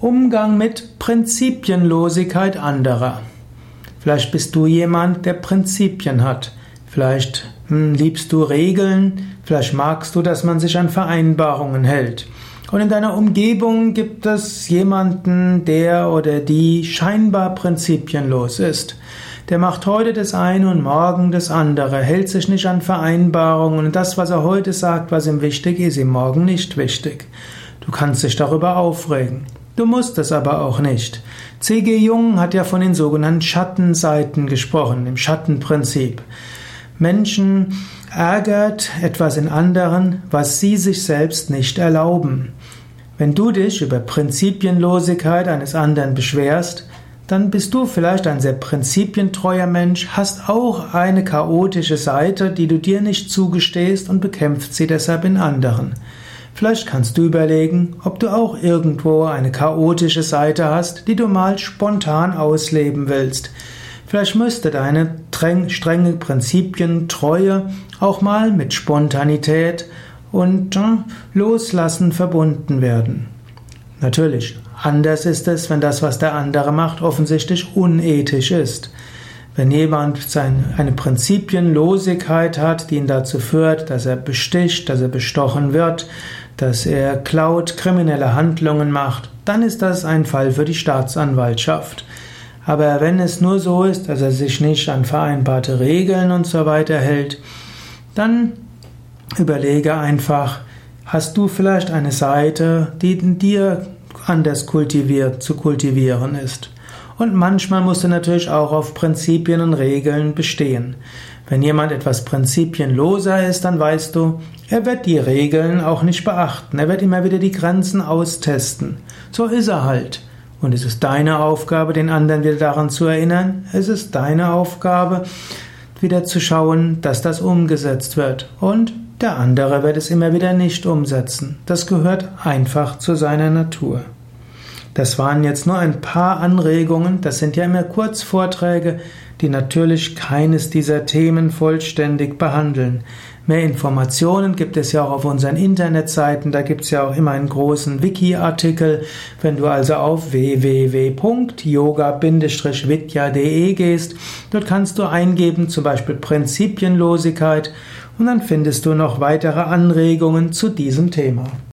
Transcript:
Umgang mit Prinzipienlosigkeit anderer. Vielleicht bist du jemand, der Prinzipien hat. Vielleicht hm, liebst du Regeln. Vielleicht magst du, dass man sich an Vereinbarungen hält. Und in deiner Umgebung gibt es jemanden, der oder die scheinbar prinzipienlos ist. Der macht heute das eine und morgen das andere, hält sich nicht an Vereinbarungen und das, was er heute sagt, was ihm wichtig ist, ihm morgen nicht wichtig. Du kannst dich darüber aufregen. Du musst es aber auch nicht. C.G. Jung hat ja von den sogenannten Schattenseiten gesprochen, dem Schattenprinzip. Menschen ärgert etwas in anderen, was sie sich selbst nicht erlauben. Wenn du dich über Prinzipienlosigkeit eines anderen beschwerst, dann bist du vielleicht ein sehr prinzipientreuer Mensch, hast auch eine chaotische Seite, die du dir nicht zugestehst und bekämpfst sie deshalb in anderen. Vielleicht kannst du überlegen, ob du auch irgendwo eine chaotische Seite hast, die du mal spontan ausleben willst. Vielleicht müsste deine strenge Prinzipientreue auch mal mit Spontanität und äh, Loslassen verbunden werden. Natürlich, anders ist es, wenn das, was der andere macht, offensichtlich unethisch ist. Wenn jemand eine Prinzipienlosigkeit hat, die ihn dazu führt, dass er besticht, dass er bestochen wird, dass er klaut, kriminelle Handlungen macht, dann ist das ein Fall für die Staatsanwaltschaft. Aber wenn es nur so ist, dass er sich nicht an vereinbarte Regeln und so weiter hält, dann überlege einfach, hast du vielleicht eine Seite, die in dir anders kultiviert zu kultivieren ist. Und manchmal musst du natürlich auch auf Prinzipien und Regeln bestehen. Wenn jemand etwas prinzipienloser ist, dann weißt du, er wird die Regeln auch nicht beachten. Er wird immer wieder die Grenzen austesten. So ist er halt. Und es ist deine Aufgabe, den anderen wieder daran zu erinnern. Es ist deine Aufgabe, wieder zu schauen, dass das umgesetzt wird. Und der andere wird es immer wieder nicht umsetzen. Das gehört einfach zu seiner Natur. Das waren jetzt nur ein paar Anregungen, das sind ja immer Kurzvorträge, die natürlich keines dieser Themen vollständig behandeln. Mehr Informationen gibt es ja auch auf unseren Internetseiten, da gibt es ja auch immer einen großen Wiki-Artikel. Wenn du also auf www.yoga-vidya.de gehst, dort kannst du eingeben zum Beispiel Prinzipienlosigkeit und dann findest du noch weitere Anregungen zu diesem Thema.